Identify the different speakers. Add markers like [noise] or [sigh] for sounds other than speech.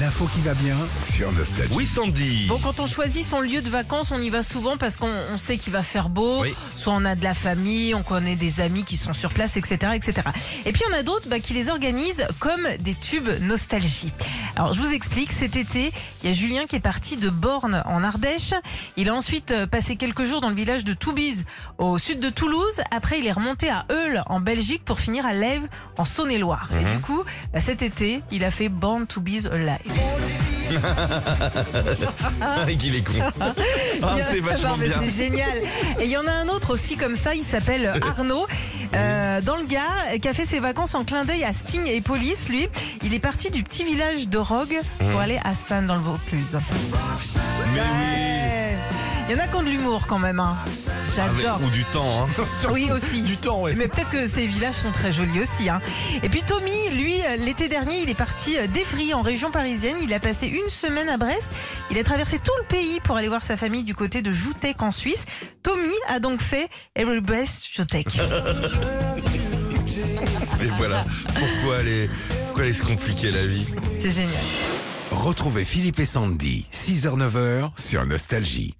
Speaker 1: L'info qui va bien sur Nostalgie.
Speaker 2: Oui, Sandy.
Speaker 3: Bon, quand on choisit son lieu de vacances, on y va souvent parce qu'on on sait qu'il va faire beau.
Speaker 2: Oui.
Speaker 3: Soit on a de la famille, on connaît des amis qui sont sur place, etc., etc. Et puis en a d'autres bah, qui les organisent comme des tubes nostalgie. Alors je vous explique. Cet été, il y a Julien qui est parti de Borne en Ardèche. Il a ensuite euh, passé quelques jours dans le village de Toubize au sud de Toulouse. Après, il est remonté à Eul en Belgique pour finir à Lève en Saône-et-Loire. Et du coup, bah, cet été, il a fait Born to Be Alive. [laughs]
Speaker 2: qu'il est con. [laughs] Ah, c'est
Speaker 3: Non,
Speaker 2: vachement
Speaker 3: mais
Speaker 2: bien.
Speaker 3: C'est génial. Et il y en a un autre aussi comme ça, il s'appelle Arnaud. [laughs] Euh, dans le gars, qui a fait ses vacances en clin d'œil à Sting et Police, lui, il est parti du petit village de Rogue pour aller à Sannes dans le Vaucluse.
Speaker 2: Mais
Speaker 3: Ouais. Il y en a qui ont de l'humour quand même. hein.
Speaker 2: oui. Ah,
Speaker 3: J'adore.
Speaker 2: ou du temps, hein. [laughs]
Speaker 3: Oui aussi.
Speaker 1: Du temps, ouais.
Speaker 3: Mais peut-être que ces villages sont très jolis aussi. Hein. Et puis Tommy, lui, euh, l'été dernier, il est parti euh, d'Evry en région parisienne. Il a passé une semaine à Brest. Il a traversé tout le pays pour aller voir sa famille du côté de Joutec en Suisse. Tommy a donc fait Every Brest Joutec. [laughs]
Speaker 2: Et voilà. Pourquoi aller, pourquoi aller se compliquer la vie?
Speaker 3: C'est génial.
Speaker 1: Retrouvez Philippe et Sandy, 6h-9h sur Nostalgie.